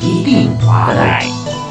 一定划得来。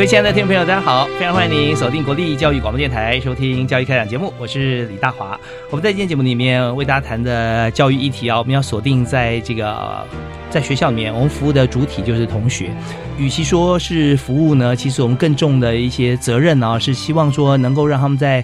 各位亲爱的听众朋友，大家好！非常欢迎您锁定国立教育广播电台，收听教育开讲节目，我是李大华。我们在今天节目里面为大家谈的教育议题啊，我们要锁定在这个在学校里面，我们服务的主体就是同学。与其说是服务呢，其实我们更重的一些责任呢，是希望说能够让他们在。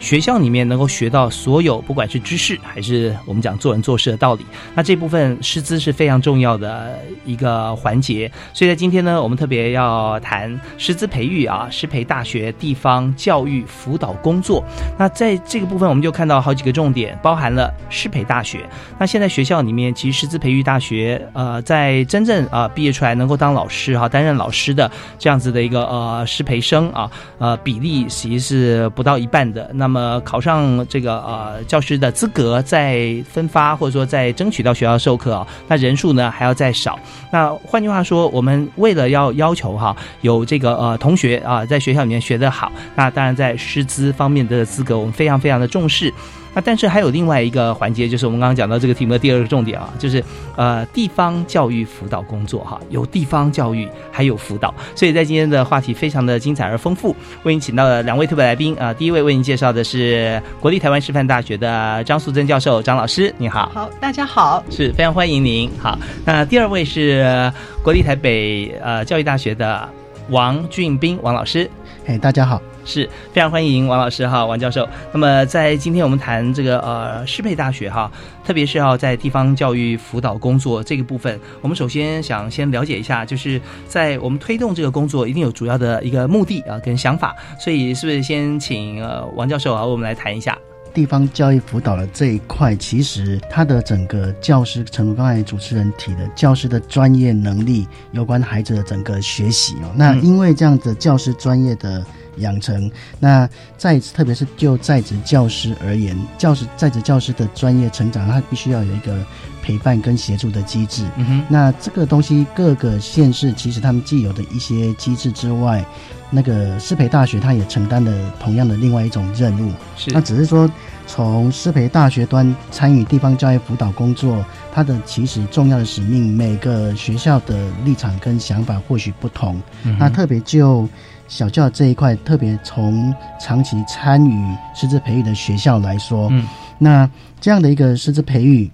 学校里面能够学到所有，不管是知识还是我们讲做人做事的道理，那这部分师资是非常重要的一个环节。所以在今天呢，我们特别要谈师资培育啊，师培大学地方教育辅导工作。那在这个部分，我们就看到好几个重点，包含了师培大学。那现在学校里面，其实师资培育大学，呃，在真正啊毕业出来能够当老师哈，担任老师的这样子的一个呃师培生啊，呃比例其实是不到一半的。那那么考上这个呃教师的资格，再分发或者说再争取到学校授课啊，那人数呢还要再少。那换句话说，我们为了要要求哈有这个呃同学啊在学校里面学得好，那当然在师资方面的资格，我们非常非常的重视。那但是还有另外一个环节，就是我们刚刚讲到这个题目的第二个重点啊，就是呃地方教育辅导工作哈，有地方教育还有辅导，所以在今天的话题非常的精彩而丰富。为您请到了两位特别来宾啊，第一位为您介绍的是国立台湾师范大学的张素贞教授，张老师，你好。好，大家好，是非常欢迎您。好，那第二位是国立台北呃教育大学的王俊斌王老师，哎，大家好。是非常欢迎王老师哈，王教授。那么在今天我们谈这个呃适配大学哈，特别是要在地方教育辅导工作这个部分，我们首先想先了解一下，就是在我们推动这个工作，一定有主要的一个目的啊跟想法。所以是不是先请呃王教授啊，我们来谈一下地方教育辅导的这一块？其实它的整个教师，刚才主持人提的，教师的专业能力，有关孩子的整个学习哦。那因为这样的教师专业的。养成那在特别是就在职教师而言，教师在职教师的专业成长，他必须要有一个陪伴跟协助的机制。嗯哼，那这个东西各个县市其实他们既有的一些机制之外，那个师培大学它也承担了同样的另外一种任务。是，那只是说从师培大学端参与地方教育辅导工作，它的其实重要的使命，每个学校的立场跟想法或许不同。那特别就。小教这一块，特别从长期参与师资培育的学校来说，嗯，那这样的一个师资培育。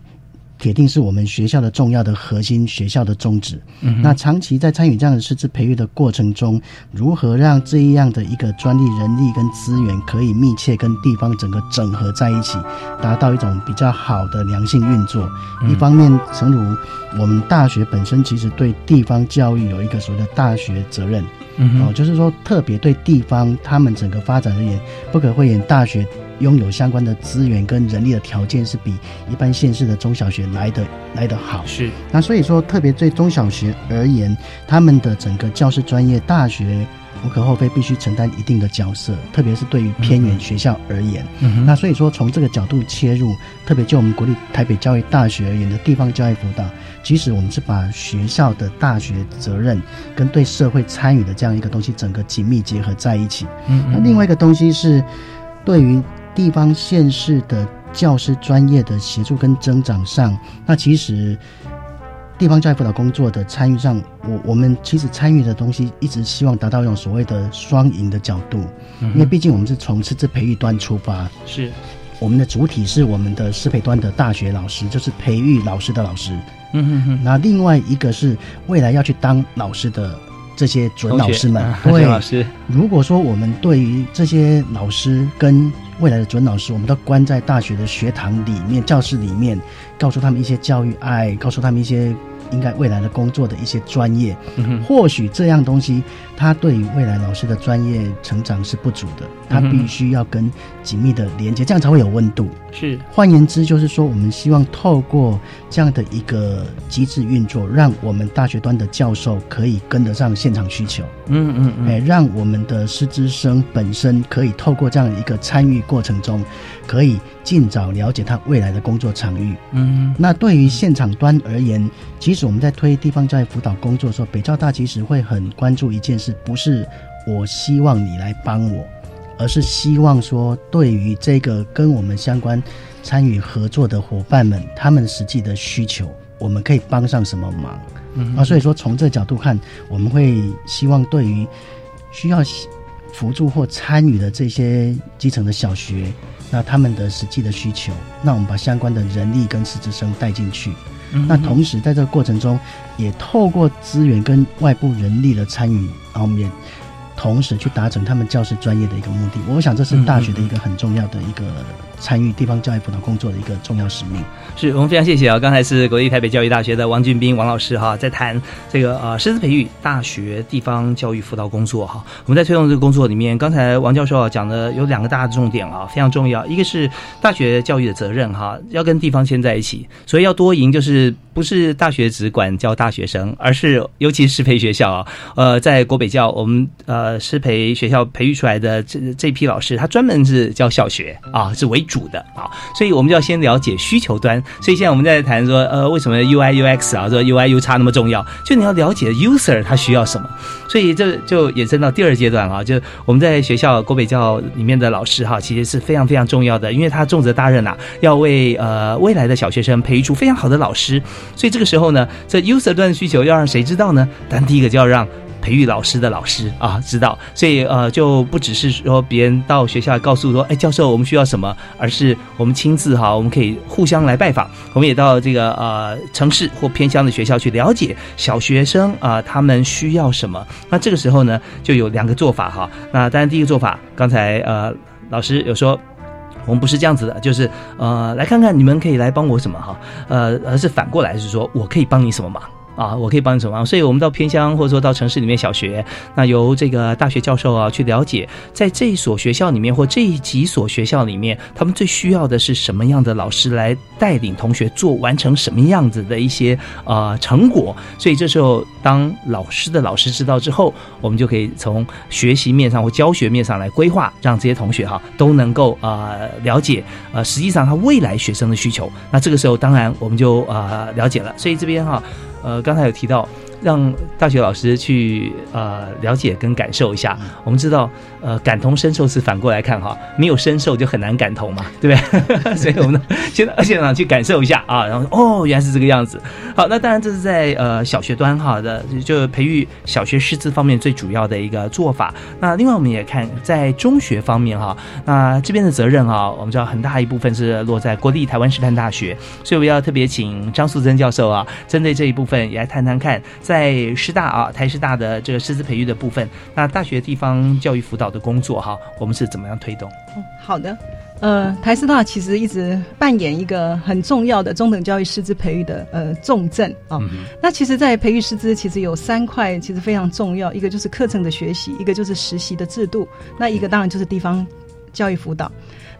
铁定是我们学校的重要的核心，学校的宗旨。那长期在参与这样的师资培育的过程中，如何让这样的一个专利人力跟资源可以密切跟地方整个整合在一起，达到一种比较好的良性运作？一方面，诚如我们大学本身其实对地方教育有一个所谓的大学责任，哦，就是说特别对地方他们整个发展而言，不可讳言，大学。拥有相关的资源跟人力的条件是比一般县市的中小学来的来的好。是，那所以说，特别对中小学而言，他们的整个教师专业，大学无可厚非必须承担一定的角色，特别是对于偏远学校而言。嗯那所以说，从这个角度切入，特别就我们国立台北教育大学而言的地方教育辅导，即使我们是把学校的大学责任跟对社会参与的这样一个东西整个紧密结合在一起。嗯，那另外一个东西是对于。地方县市的教师专业的协助跟增长上，那其实地方教育辅导工作的参与上，我我们其实参与的东西一直希望达到一种所谓的双赢的角度，因为毕竟我们是从师资培育端出发，是。我们的主体是我们的师培端的大学老师，就是培育老师的老师，嗯哼哼，那另外一个是未来要去当老师的这些准老师们，对老师，如果说我们对于这些老师跟未来的准老师，我们都关在大学的学堂里面、教室里面，告诉他们一些教育爱，告诉他们一些应该未来的工作的一些专业。嗯或许这样东西，他对于未来老师的专业成长是不足的，它嗯哼必须要跟紧密的连接，这样才会有温度。是换言之，就是说，我们希望透过这样的一个机制运作，让我们大学端的教授可以跟得上现场需求，嗯嗯嗯哎，让我们的师资生本身可以透过这样一个参与过程中，可以尽早了解他未来的工作场域。嗯那对于现场端而言，其实我们在推地方教育辅导工作的时候，北教大其实会很关注一件事，不是我希望你来帮我，而是希望说，对于这个跟我们相关参与合作的伙伴们，他们实际的需求，我们可以帮上什么忙？嗯啊，所以说从这角度看，我们会希望对于需要辅助或参与的这些基层的小学，那他们的实际的需求，那我们把相关的人力跟师资生带进去。嗯那同时在这个过程中，也透过资源跟外部人力的参与，然后我们也同时去达成他们教师专业的一个目的。我想这是大学的一个很重要的一个参与地方教育辅导工作的一个重要使命。是我们非常谢谢啊！刚才是国立台北教育大学的王俊斌王老师哈，在谈这个呃师资培育大学地方教育辅导工作哈。我们在推动这个工作里面，刚才王教授啊讲的有两个大的重点啊，非常重要。一个是大学教育的责任哈，要跟地方牵在一起，所以要多赢，就是不是大学只管教大学生，而是尤其是师培学校啊，呃，在国北教我们呃师培学校培育出来的这这批老师，他专门是教小学啊，是为主主的啊，所以我们就要先了解需求端。所以现在我们在谈说，呃，为什么 UI UX 啊，说 UI U 差那么重要？就你要了解 user 他需要什么。所以这就延伸到第二阶段啊，就我们在学校国北教里面的老师哈，其实是非常非常重要的，因为他重责大任啊，要为呃未来的小学生培育出非常好的老师。所以这个时候呢，这 user 端的需求要让谁知道呢？但第一个就要让。培育老师的老师啊，知道，所以呃，就不只是说别人到学校告诉说，哎，教授我们需要什么，而是我们亲自哈，我们可以互相来拜访，我们也到这个呃城市或偏乡的学校去了解小学生啊、他们需要什么。那这个时候呢，就有两个做法哈。那当然第一个做法，刚才呃老师有说。我们不是这样子的，就是呃，来看看你们可以来帮我什么哈，呃，而是反过来是说我可以帮你什么忙。啊，我可以帮你什么？所以我们到偏乡或者说到城市里面小学，那由这个大学教授啊去了解，在这一所学校里面或这几所学校里面，他们最需要的是什么样的老师来带领同学做完成什么样子的一些呃成果。所以这时候，当老师的老师知道之后，我们就可以从学习面上或教学面上来规划，让这些同学哈都能够呃了解呃实际上他未来学生的需求。那这个时候，当然我们就呃了解了。所以这边哈。呃，刚才有提到让大学老师去呃了解跟感受一下。我们知道，呃，感同身受是反过来看哈，没有身受就很难感同嘛，对不对？所以我们呢，现在现场去感受一下啊，然后哦，原来是这个样子。好，那当然这是在呃小学端哈的，就培育小学师资方面最主要的一个做法。那另外我们也看在中学方面哈，那这边的责任啊，我们知道很大一部分是落在国立台湾师范大学，所以我要特别请张素珍教授啊，针对这一部分。也来谈谈看，在师大啊，台师大的这个师资培育的部分，那大学地方教育辅导的工作哈，我们是怎么样推动？好的，呃，台师大其实一直扮演一个很重要的中等教育师资培育的呃重镇啊。嗯、那其实，在培育师资其实有三块，其实非常重要，一个就是课程的学习，一个就是实习的制度，那一个当然就是地方教育辅导。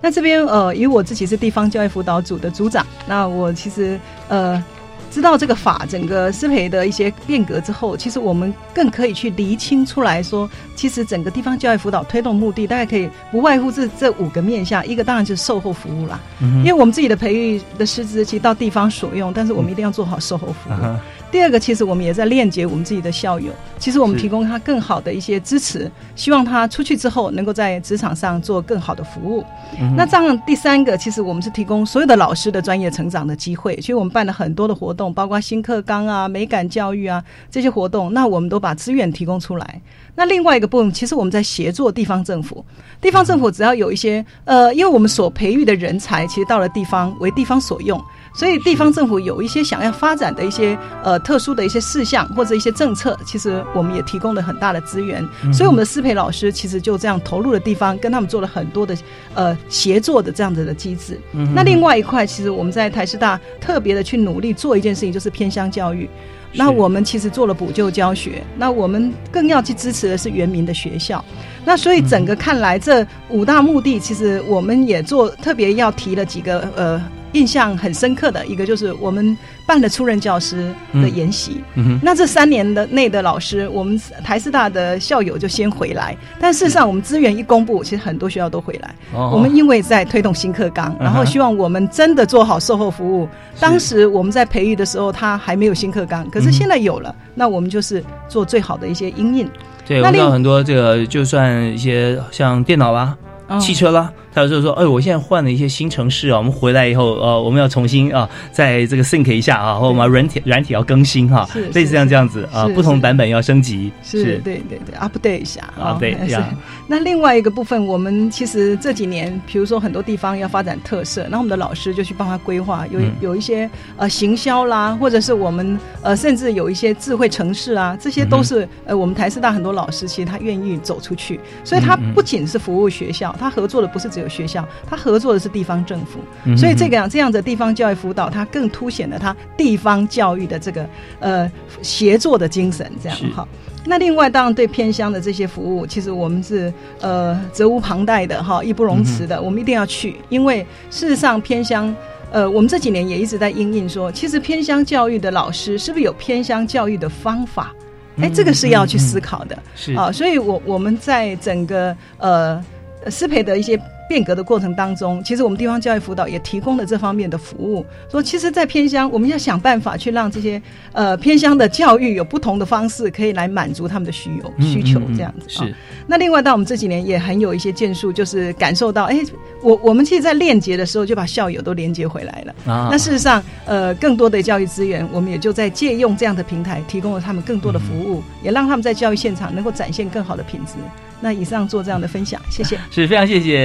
那这边呃，因为我自己是地方教育辅导组的组长，那我其实呃。知道这个法整个师培的一些变革之后，其实我们更可以去厘清出来说，其实整个地方教育辅导推动目的，大概可以不外乎这这五个面向。一个当然就是售后服务啦，嗯、因为我们自己的培育的师资其实到地方所用，但是我们一定要做好售后服务。嗯、第二个，其实我们也在链接我们自己的校友，其实我们提供他更好的一些支持，希望他出去之后能够在职场上做更好的服务。嗯、那这样第三个，其实我们是提供所有的老师的专业成长的机会，其实我们办了很多的活动。包括新课纲啊、美感教育啊这些活动，那我们都把资源提供出来。那另外一个部分，其实我们在协作地方政府，地方政府只要有一些呃，因为我们所培育的人才，其实到了地方为地方所用。所以地方政府有一些想要发展的一些呃特殊的一些事项或者一些政策，其实我们也提供了很大的资源。所以我们的师培老师其实就这样投入了地方，跟他们做了很多的呃协作的这样子的机制。那另外一块，其实我们在台师大特别的去努力做一件事情，就是偏乡教育。那我们其实做了补救教学，那我们更要去支持的是原民的学校。那所以整个看来，这五大目的，其实我们也做特别要提了几个呃。印象很深刻的一个就是我们办了出任教师的研习，那这三年的内的老师，我们台师大的校友就先回来，但事实上我们资源一公布，其实很多学校都回来。我们因为在推动新课纲，然后希望我们真的做好售后服务。当时我们在培育的时候，他还没有新课纲，可是现在有了，那我们就是做最好的一些应应。对，我们有很多这个，就算一些像电脑啦、汽车啦。他就说：“哎，我现在换了一些新城市啊，我们回来以后，呃，我们要重新啊，在这个 think 一下啊，或我们软体软体要更新哈，类似像这样子啊，不同版本要升级，是，对对对，update 一下，update 一下。那另外一个部分，我们其实这几年，比如说很多地方要发展特色，那我们的老师就去帮他规划，有有一些呃行销啦，或者是我们呃甚至有一些智慧城市啊，这些都是呃我们台师大很多老师其实他愿意走出去，所以他不仅是服务学校，他合作的不是只有。”学校，他合作的是地方政府，所以这个样这样的地方教育辅导，它更凸显了他地方教育的这个呃协作的精神。这样哈，那另外当然对偏乡的这些服务，其实我们是呃责无旁贷的哈，义不容辞的，我们一定要去，因为事实上偏乡呃，我们这几年也一直在应应说，其实偏乡教育的老师是不是有偏乡教育的方法？哎，这个是要去思考的。是啊，所以我我们在整个呃师培的一些。变革的过程当中，其实我们地方教育辅导也提供了这方面的服务。说，其实，在偏乡，我们要想办法去让这些呃偏乡的教育有不同的方式，可以来满足他们的需求需求这样子。是。那另外，到我们这几年也很有一些建树，就是感受到，哎，我我们其实，在链接的时候就把校友都连接回来了。啊。那事实上，呃，更多的教育资源，我们也就在借用这样的平台，提供了他们更多的服务，也让他们在教育现场能够展现更好的品质。那以上做这样的分享，谢谢。是非常谢谢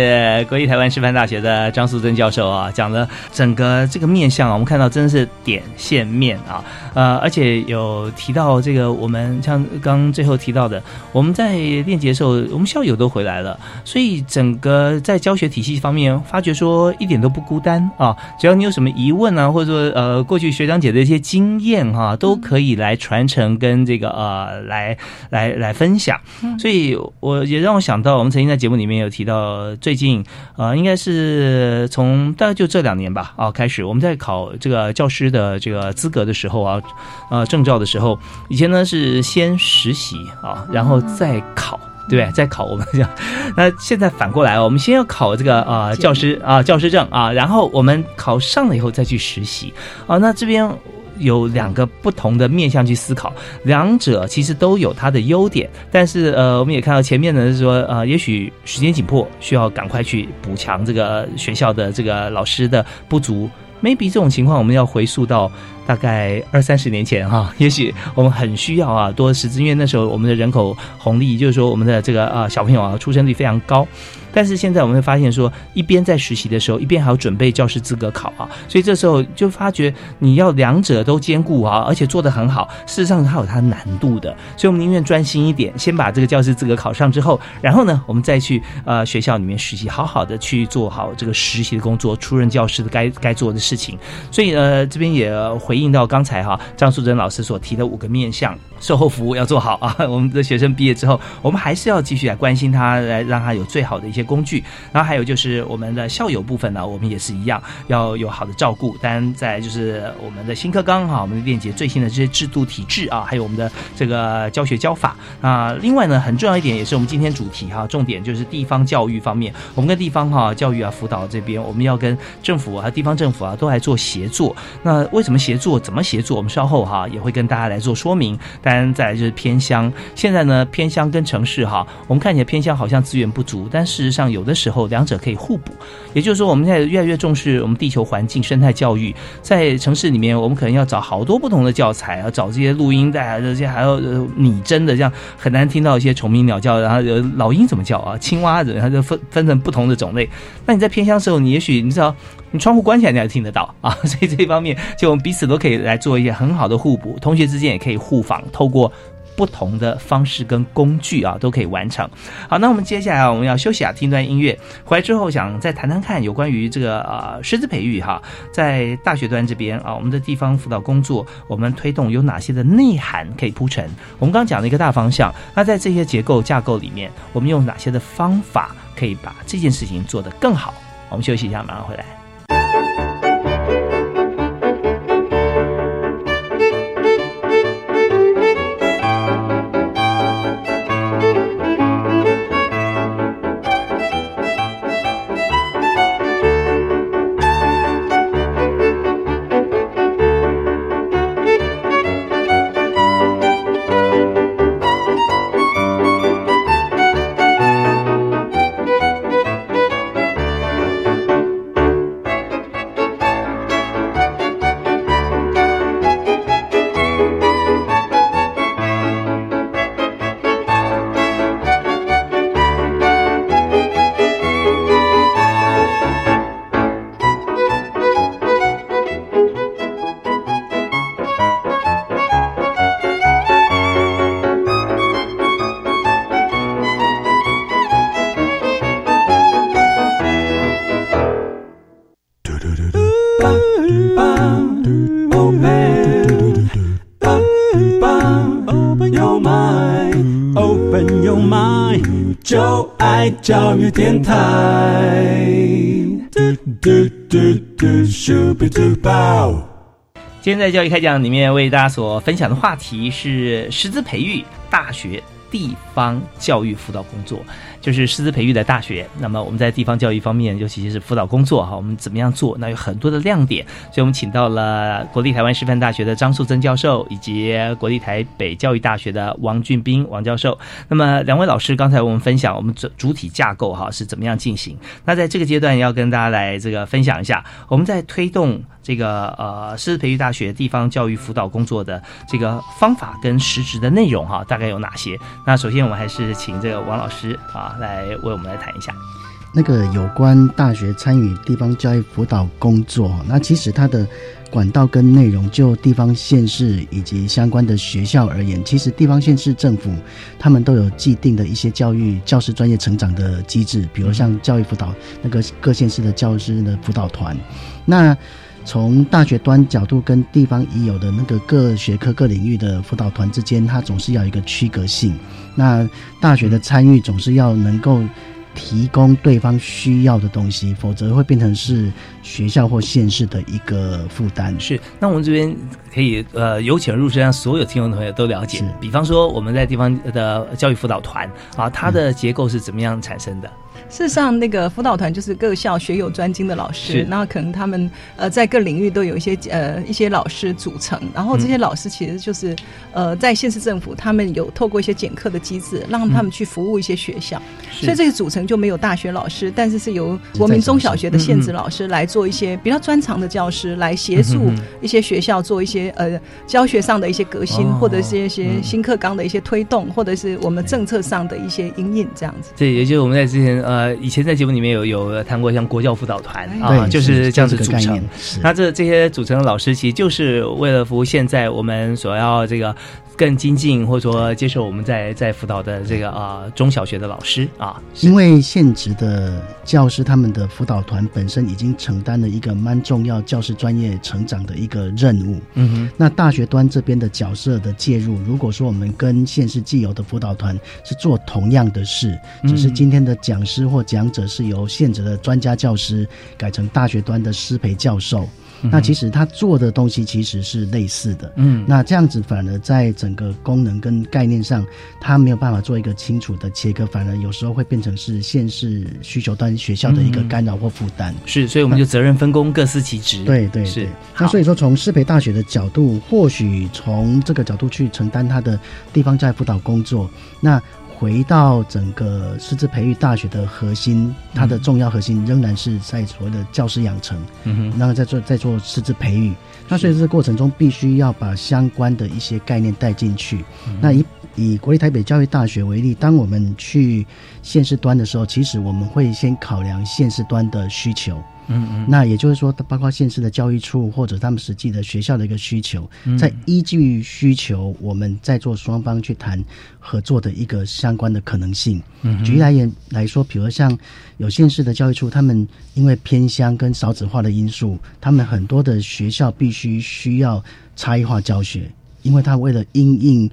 国立台湾师范大学的张素珍教授啊，讲了整个这个面相啊，我们看到真的是点线面啊，呃，而且有提到这个，我们像刚最后提到的，我们在练节的时候，我们校友都回来了，所以整个在教学体系方面，发觉说一点都不孤单啊，只要你有什么疑问啊，或者说呃过去学长姐的一些经验哈，都可以来传承跟这个呃来来来分享，所以我。也让我想到，我们曾经在节目里面有提到，最近呃，应该是从大概就这两年吧啊开始，我们在考这个教师的这个资格的时候啊，呃证照的时候，以前呢是先实习啊，然后再考，对不对？再考我们讲，那现在反过来，我们先要考这个啊教师啊教师证啊，然后我们考上了以后再去实习啊，那这边。有两个不同的面向去思考，两者其实都有它的优点，但是呃，我们也看到前面呢是说呃，也许时间紧迫，需要赶快去补强这个学校的这个老师的不足。maybe 这种情况，我们要回溯到大概二三十年前哈，也许我们很需要啊多识字，因为那时候我们的人口红利，就是说我们的这个啊小朋友啊出生率非常高。但是现在我们会发现，说一边在实习的时候，一边还要准备教师资格考啊，所以这时候就发觉你要两者都兼顾啊，而且做得很好。事实上，它有它难度的，所以我们宁愿专心一点，先把这个教师资格考上之后，然后呢，我们再去呃学校里面实习，好好的去做好这个实习的工作，出任教师的该该做的事情。所以呃，这边也回应到刚才哈张素贞老师所提的五个面向，售后服务要做好啊。我们的学生毕业之后，我们还是要继续来关心他，来让他有最好的一些。些工具，然后还有就是我们的校友部分呢，我们也是一样要有好的照顾。当然，在就是我们的新课纲哈，我们的链接最新的这些制度体制啊，还有我们的这个教学教法啊。另外呢，很重要一点也是我们今天主题哈，重点就是地方教育方面，我们跟地方哈教育啊辅导这边，我们要跟政府啊、地方政府啊都来做协作。那为什么协作？怎么协作？我们稍后哈也会跟大家来做说明。当然，再来就是偏乡，现在呢偏乡跟城市哈，我们看起来偏乡好像资源不足，但是。实上有的时候两者可以互补。也就是说，我们现在越来越重视我们地球环境生态教育，在城市里面，我们可能要找好多不同的教材，要找这些录音带啊，这些还要拟真的，这样很难听到一些虫鸣鸟叫，然后老鹰怎么叫啊，青蛙子，它就分分成不同的种类。那你在偏乡时候，你也许你知道，你窗户关起来你还听得到啊，所以这方面，就我们彼此都可以来做一些很好的互补，同学之间也可以互访，透过。不同的方式跟工具啊，都可以完成。好，那我们接下来我们要休息啊，听段音乐。回来之后想再谈谈看有关于这个呃师资培育哈，在大学端这边啊，我们的地方辅导工作，我们推动有哪些的内涵可以铺陈？我们刚讲了一个大方向，那在这些结构架构里面，我们用哪些的方法可以把这件事情做得更好？我们休息一下，马上回来。电台。今天在教育开讲里面为大家所分享的话题是师资培育大学地方教育辅导工作。就是师资培育的大学，那么我们在地方教育方面，尤其是辅导工作哈，我们怎么样做？那有很多的亮点，所以我们请到了国立台湾师范大学的张素珍教授，以及国立台北教育大学的王俊斌王教授。那么两位老师刚才我们分享我们主主体架构哈是怎么样进行？那在这个阶段要跟大家来这个分享一下，我们在推动这个呃师资培育大学地方教育辅导工作的这个方法跟实质的内容哈，大概有哪些？那首先我们还是请这个王老师啊。来为我们来谈一下，那个有关大学参与地方教育辅导工作，那其实它的管道跟内容，就地方县市以及相关的学校而言，其实地方县市政府他们都有既定的一些教育教师专业成长的机制，比如像教育辅导那个各县市的教师的辅导团，那。从大学端角度跟地方已有的那个各学科各领域的辅导团之间，它总是要一个区隔性。那大学的参与总是要能够提供对方需要的东西，否则会变成是学校或县市的一个负担。是，那我们这边可以呃由浅入深，让所有听众朋友都了解。比方说，我们在地方的教育辅导团啊，它的结构是怎么样产生的？事实上，那个辅导团就是各校学有专精的老师，那可能他们呃在各领域都有一些呃一些老师组成，然后这些老师其实就是呃在县市政府，他们有透过一些减课的机制，让他们去服务一些学校，所以这个组成就没有大学老师，但是是由国民中小学的县职老师来做一些比较专长的教师，来协助一些学校做一些呃教学上的一些革新，或者是一些新课纲的一些推动，或者是我们政策上的一些引引这样子。对，也就是我们在之前呃。呃，以前在节目里面有有谈过，像国教辅导团啊，就是这样子组成。那这这些组成的老师，其实就是为了服务现在我们所要这个。更精进，或者说接受我们在在辅导的这个啊中小学的老师啊，因为现职的教师他们的辅导团本身已经承担了一个蛮重要教师专业成长的一个任务。嗯哼，那大学端这边的角色的介入，如果说我们跟现实既有的辅导团是做同样的事，只是今天的讲师或讲者是由现职的专家教师改成大学端的师培教授。那其实他做的东西其实是类似的，嗯，那这样子反而在整个功能跟概念上，他没有办法做一个清楚的切割，反而有时候会变成是县市需求端学校的一个干扰或负担。是，所以我们就责任分工，各司其职。对对是。那所以说，从师培大学的角度，或许从这个角度去承担他的地方在辅导工作，那。回到整个师资培育大学的核心，它的重要核心仍然是在所谓的教师养成，嗯哼，然后在做在做师资培育。那所以这个过程中，必须要把相关的一些概念带进去。那以以国立台北教育大学为例，当我们去县市端的时候，其实我们会先考量县市端的需求。嗯嗯，那也就是说，包括县市的教育处或者他们实际的学校的一个需求，嗯。在依据需求，我们在做双方去谈合作的一个相关的可能性。嗯举例来言来说，比如像有县市的教育处，他们因为偏乡跟少子化的因素，他们很多的学校必须需要差异化教学，因为他为了因应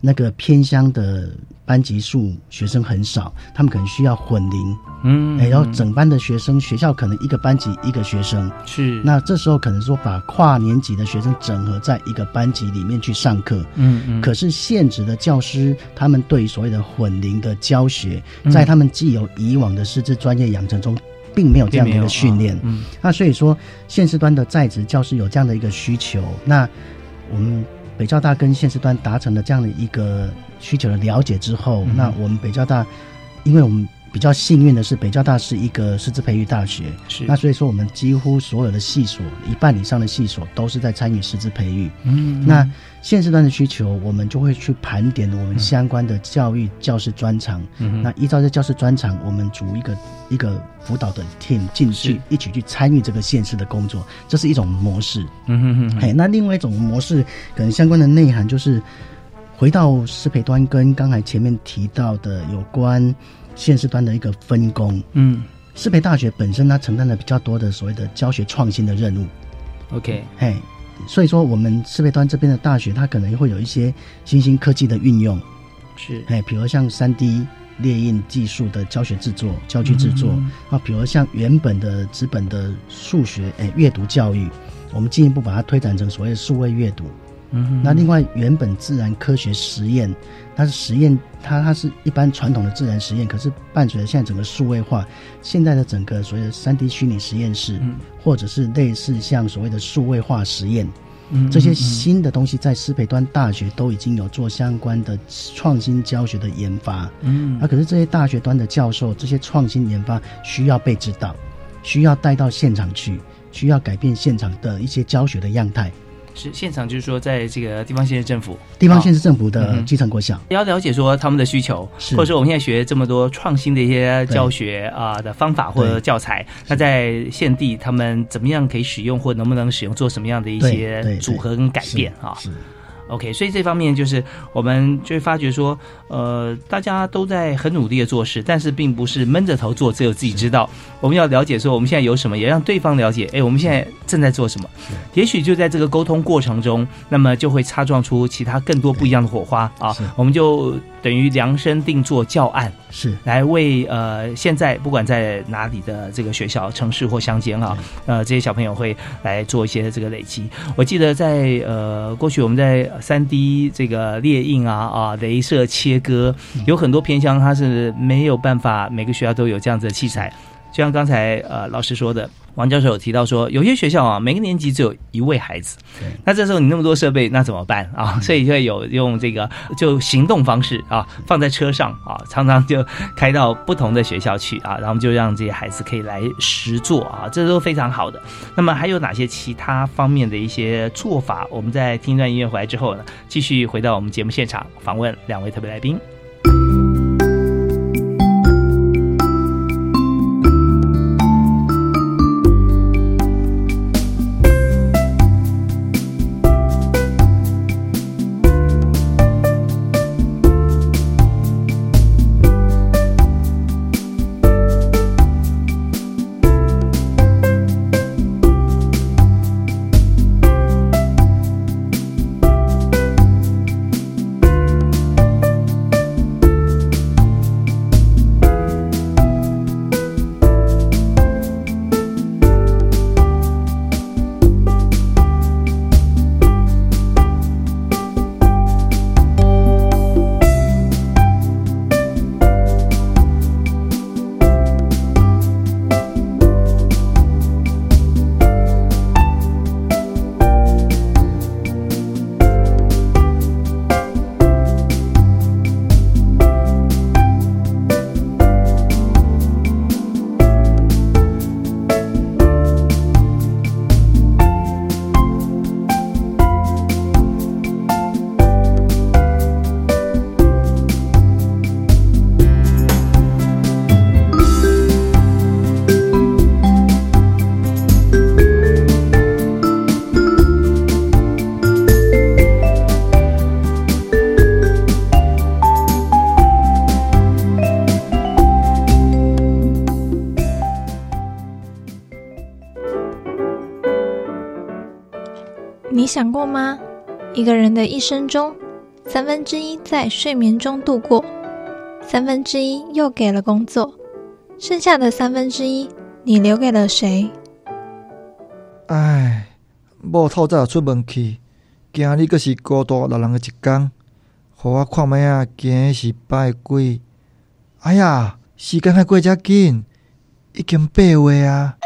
那个偏乡的班级数学生很少，他们可能需要混龄，嗯，哎，然后整班的学生，学校可能一个班级一个学生，是。那这时候可能说把跨年级的学生整合在一个班级里面去上课。嗯嗯，可是现职的教师，他们对于所谓的混龄的教学，嗯。在他们既有以往的师资专业养成中，并没有这样的一个训练。嗯。那所以说，现实端的在职教师有这样的一个需求，那我们北交大跟现实端达成了这样的一个需求的了解之后，嗯。那我们北交大，因为我们比较幸运的是，北交大是一个师资培育大学，是那所以说我们几乎所有的系所，一半以上的系所都是在参与师资培育。嗯那现实端的需求，我们就会去盘点我们相关的教育教师专长。嗯那依照这教师专长，我们组一个一个辅导的 team 进去，一起去参与这个县市的工作，这是一种模式。嗯哼哼哼哎，那另外一种模式，可能相关的内涵就是回到师培端，跟刚才前面提到的有关县市端的一个分工。嗯。师培大学本身它承担了比较多的所谓的教学创新的任务。，OK，嘿，所以说我们师培端这边的大学，它可能会有一些新兴科技的运用，是。哎，比如像三 D 列印技术的教学制作、教具制作、嗯啊，比如像原本的纸本的数学哎阅读教育，我们进一步把它推展成所谓的数位阅读。嗯哼那另外原本自然科学实验，它是实验，它它是一般传统的自然实验，可是伴随着现在整个数位化，现在的整个所谓的三 D 虚拟实验室，嗯或者是类似像所谓的数位化实验，嗯这些新的东西在师培端大学都已经有做相关的创新教学的研发。嗯啊，可是这些大学端的教授，这些创新研发需要被指导，需要带到现场去，需要改变现场的一些教学的样态。是现场，就是说在这个地方县市政府地方县市政府嗯的基层国小，也要了解说他们的需求，是或者说我们现在学这么多创新的一些教学啊、的方法或者教材，那在县地他们怎么样可以使用，或能不能使用，做什么样的一些组合跟改变啊？是 OK，所以这方面就是我们就会发觉说，呃，大家都在很努力的做事，但是并不是闷着头做，只有自己知道。我们要了解说我们现在有什么，也让对方了解，哎，我们现在正在做什么。也许就在这个沟通过程中，那么就会擦撞出其他更多不一样的火花啊。我们就等于量身定做教案，是来为呃现在不管在哪里的这个学校、城市或乡间啊，呃这些小朋友会来做一些这个累积。我记得在呃过去我们在三 D 这个列印啊啊镭射切割，有很多偏乡它是没有办法每个学校都有这样子的器材。就像刚才呃老师说的，王教授有提到说，有些学校啊，每个年级只有一位孩子，那这时候你那么多设备，那怎么办啊？所以就会有用这个就行动方式啊，放在车上啊，常常就开到不同的学校去啊，然后就让这些孩子可以来实做啊，这都非常好的。那么还有哪些其他方面的一些做法？我们在听一段音乐回来之后呢，继续回到我们节目现场访问两位特别来宾。想过吗？一个人的一生中，三分之一在睡眠中度过，三分之一又给了工作，剩下的三分之一，你留给了谁？唉，某透早出门去，今日阁是孤独老人的一天，互我看觅啊，今日是拜鬼。哎呀，时间还过遮紧，已经八月啊！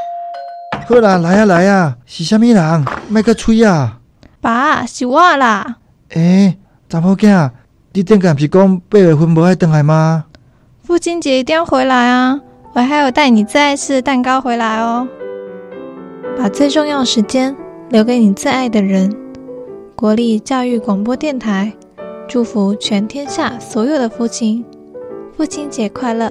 好啦，来啊来啊，是虾米人？莫阁吹啊！爸，是我啦。诶，查某囝，你顶个毋是讲八月份无爱回来吗？父亲节一定要回来啊！我还有带你最爱吃的蛋糕回来哦。把最重要的时间留给你最爱的人。国立教育广播电台，祝福全天下所有的父亲，父亲节快乐！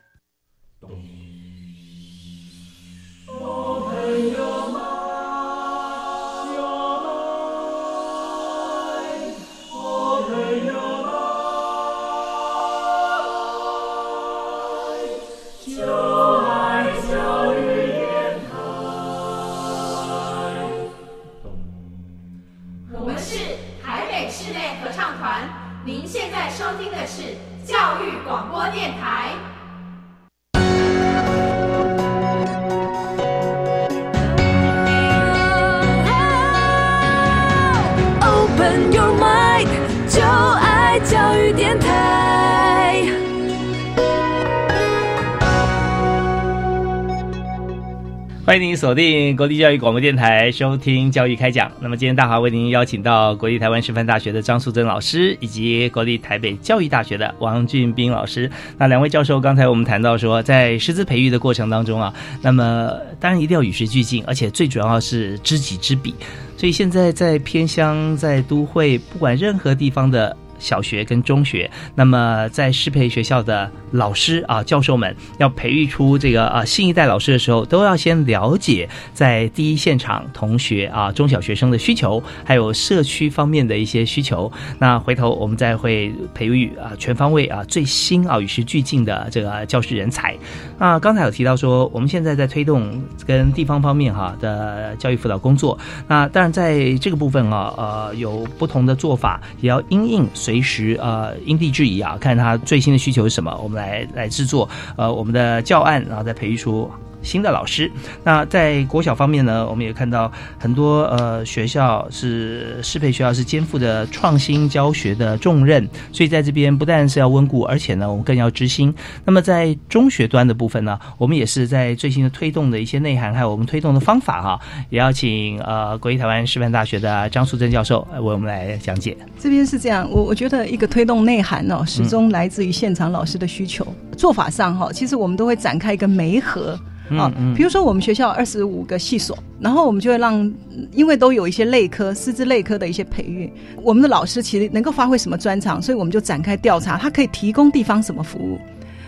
欢迎您锁定国立教育广播电台收听教育开讲。那么今天大华为您邀请到国立台湾师范大学的张素贞老师，以及国立台北教育大学的王俊斌老师。那两位教授，刚才我们谈到说，在师资培育的过程当中啊，那么当然一定要与时俱进，而且最主要是知己知彼。所以现在在偏乡、在都会，不管任何地方的。小学跟中学，那么在适培学校的老师啊、教授们要培育出这个啊新一代老师的时候，都要先了解在第一现场同学啊中小学生的需求，还有社区方面的一些需求。那回头我们再会培育啊全方位啊最新啊与时俱进的这个教师人才。那刚才有提到说，我们现在在推动跟地方方面哈的教育辅导工作。那当然在这个部分啊，呃有不同的做法，也要因应随随时呃因地制宜啊，看他最新的需求是什么，我们来来制作呃我们的教案，然后再培育出。新的老师，那在国小方面呢，我们也看到很多呃学校是适配学校是肩负着创新教学的重任，所以在这边不但是要温故，而且呢我们更要知新。那么在中学端的部分呢，我们也是在最新的推动的一些内涵，还有我们推动的方法哈，也要请呃国立台湾师范大学的张淑珍教授为我们来讲解。这边是这样，我我觉得一个推动内涵哦，始终来自于现场老师的需求。做法上哈，其实我们都会展开一个媒合。啊，比如说我们学校二十五个系所，然后我们就会让，因为都有一些类科、师资类科的一些培育，我们的老师其实能够发挥什么专长，所以我们就展开调查，他可以提供地方什么服务。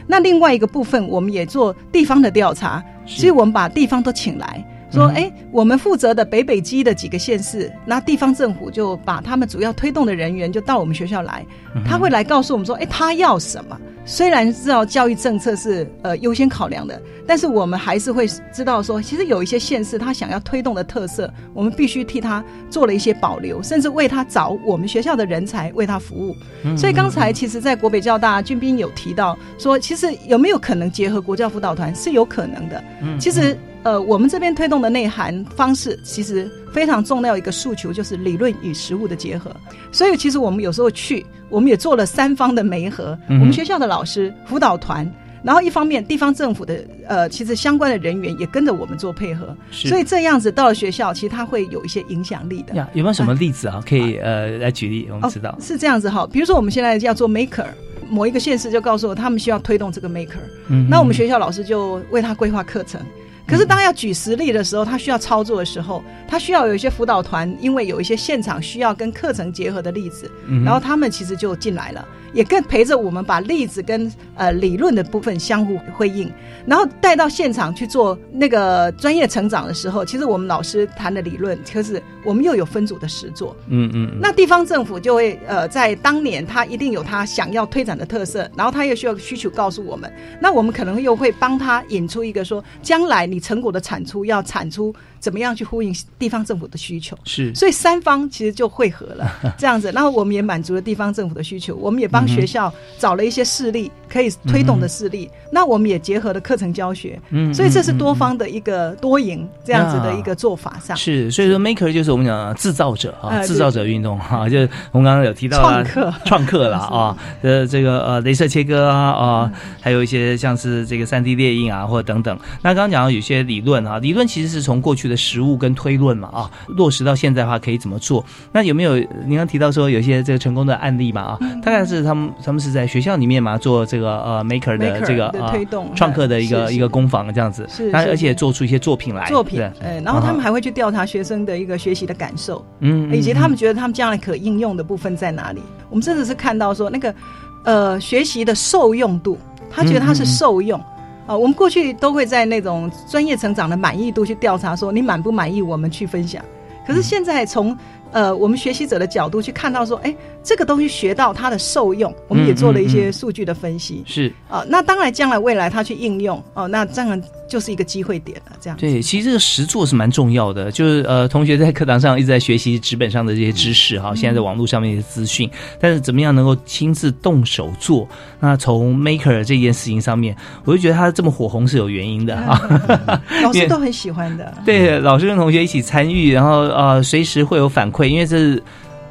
那另外一个部分，我们也做地方的调查，所以我们把地方都请来。说，哎，我们负责的北北基的几个县市，那地方政府就把他们主要推动的人员就到我们学校来，他会来告诉我们说，哎，他要什么。虽然知道教育政策是呃优先考量的，但是我们还是会知道说，其实有一些县市他想要推动的特色，我们必须替他做了一些保留，甚至为他找我们学校的人才为他服务。所以刚才其实，在国北教大俊斌有提到说，其实有没有可能结合国教辅导团是有可能的。其实。呃，我们这边推动的内涵方式，其实非常重要一个诉求就是理论与实务的结合。所以，其实我们有时候去，我们也做了三方的媒合，嗯、我们学校的老师、辅导团，然后一方面地方政府的呃，其实相关的人员也跟着我们做配合。所以这样子到了学校，其实它会有一些影响力的。呀，有没有什么例子啊？可以呃来举例，我们知道、哦、是这样子哈。比如说我们现在要做 maker。某一个县市就告诉我，他们需要推动这个 maker，、嗯、那我们学校老师就为他规划课程。可可是当要举实例的时候，他需要操作的时候，他需要有一些辅导团，因为有一些现场需要跟课程结合的例子，嗯然后他们其实就进来了，也更陪着我们把例子跟呃理论的部分相互辉映，然后带到现场去做那个专业成长的时候，其实我们老师谈的理论，可是我们又有分组的实作，嗯嗯，嗯。那地方政府就会呃，在当年他一定有他想要推展的特色，然后他又需要需求告诉我们，那我们可能又会帮他引出一个说，将来你成果的产出要产出怎么样去呼应地方政府的需求。是。所以三方其实就汇合了，这样子，然后我们也满足了地方政府的需求，我们也帮学校找了一些事例可以推动的事例，那我们也结合了课程教学，嗯所以这是多方的一个多赢这样子的一个做法上。是，所以说 maker 就是我们讲的制造者啊，呃制造者运动哈、就是我们刚刚有提到啊创客。创客啦 啊，呃，这个呃，镭射切割啊啊，还有一些像是这个三 D 列印啊，或者等等。那刚刚讲到有些理论啊，理论其实是从过去的实物跟推论嘛啊，落实到现在的话可以怎么做？那有没有您刚提到说有一些这个成功的案例嘛啊？大概是他们他们是在学校里面嘛做这个呃 maker 的这个推动创客的一个一个工坊这样子，是而且做出一些作品来，作品对，呃，然后他们啊。还会去调查学生的一个学习的感受，嗯嗯以及他们觉得他们将来可应用的部分在哪里。我们真的是看到说那个呃学习的受用度，他觉得他是受用。啊、我们过去都会在那种专业成长的满意度去调查，说你满不满意，我们去分享。可是现在从呃我们学习者的角度去看到说，哎，这个东西学到它的受用，我们也做了一些数据的分析。是啊、那当然将来未来他去应用哦，那当然就是一个机会点了。这样对，其实这个实做是蛮重要的，就是呃，同学在课堂上一直在学习纸本上的这些知识哈，现在在网络上面的资讯，但是怎么样能够亲自动手做？那从 maker 这件事情上面，我就觉得他这么火红是有原因的啊。老师都很喜欢的。对，老师跟同学一起参与，然后呃，随时会有反馈，因为这是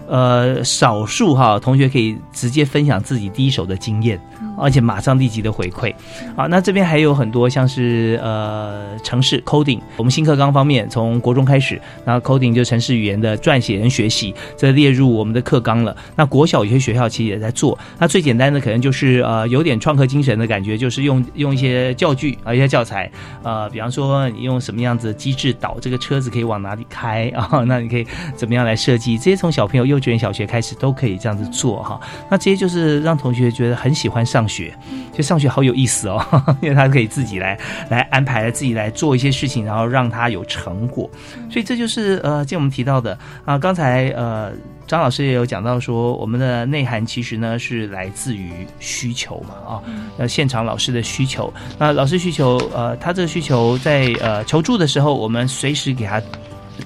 呃少数哈同学可以直接分享自己第一手的经验，而且马上立即的回馈。啊，那这边还有很多像是呃城市 coding，我们新课纲方面从国中开始，那 coding 就城市语言的撰写跟学习，这列入我们的课纲了。那国小有些学校其实也在做，那最简单的可能就是呃有点创客精神的感觉，就是用用一些教具啊一些教材，呃，比方说你用什么样子的机制导这个车子可以往哪里开 啊？那你可以怎么样来设计？这些从小朋友幼稚园、小学开始都可以这样子做哈。那这些就是让同学觉得很喜欢上学，就上学好有意思哦，因为他可以自己来来安排，自己来做一些事情，然后让他有成果。所以这就是呃，像我们提到的啊，刚才呃。张老师也有讲到说，我们的内涵其实呢是来自于需求嘛啊，呃，现场老师的需求。那老师需求，呃，他这个需求在呃求助的时候，我们随时给他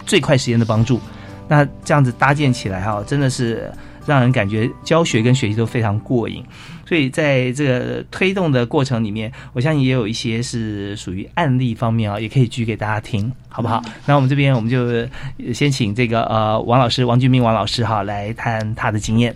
最快时间的帮助。那这样子搭建起来哈，真的是让人感觉教学跟学习都非常过瘾。所以在这个推动的过程里面，我相信也有一些是属于案例方面啊，也可以举给大家听，好不好？那我们这边我们就呃先请这个呃王老师王俊明王老师哈来谈他的经验。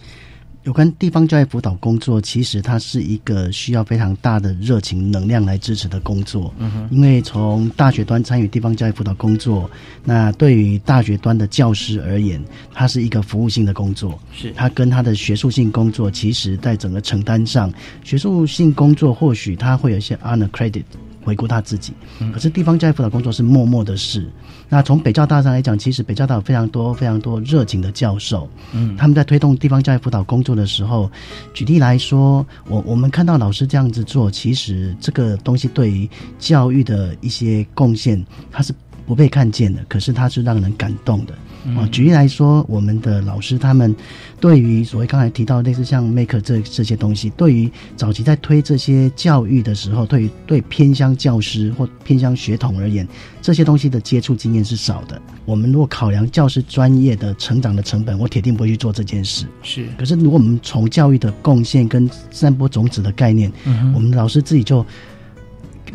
有关地方教育辅导工作，其实它是一个需要非常大的热情能量来支持的工作。嗯哼因为从大学端参与地方教育辅导工作，那对于大学端的教师而言，它是一个服务性的工作。是它跟它的学术性工作，其实在整个承担上，学术性工作或许它会有一些 honor credit 回顾他自己，可是地方教育辅导工作是默默的事。那从北教大上来讲，其实北教大有非常多非常多热情的教授，嗯。他们在推动地方教育辅导工作的时候，举例来说，我我们看到老师这样子做，其实这个东西对于教育的一些贡献，它是不被看见的，可是它是让人感动的。啊，举例来说，我们的老师他们对于所谓刚才提到类似像 Make 这这些东西，对于早期在推这些教育的时候，对于对偏乡教师或偏乡学童而言，这些东西的接触经验是少的。我们如果考量教师专业的成长的成本，我铁定不会去做这件事。是，可是如果我们从教育的贡献跟散播种子的概念，嗯我们老师自己就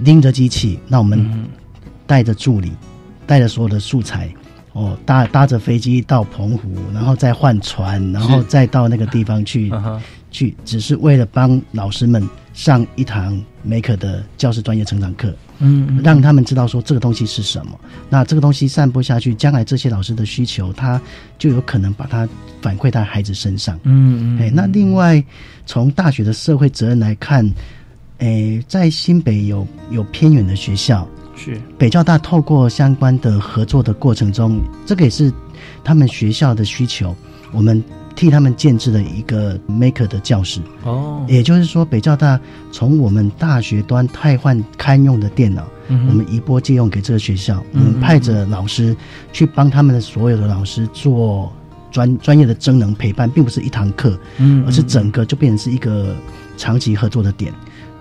拎着机器，那我们嗯带着助理，带着所有的素材。哦，搭搭着飞机到澎湖，然后再换船，然后再到那个地方去、嗯去，只是为了帮老师们上一堂 Maker 的教师专业成长课，嗯让他们知道说这个东西是什么。那这个东西散播下去，将来这些老师的需求，他就有可能把它反馈到孩子身上。嗯嗯哎，那另外从大学的社会责任来看，诶，在新北有有偏远的学校，是北交大透过相关的合作的过程中，这个也是他们学校的需求，我们替他们建制了一个 Maker 的教室。哦，也就是说，北交大从我们大学端汰换堪用的电脑，嗯我们移拨借用给这个学校，我嗯们派着老师去帮他们的所有的老师做专专业的增能陪伴，并不是一堂课，嗯而是整个就变成是一个长期合作的点。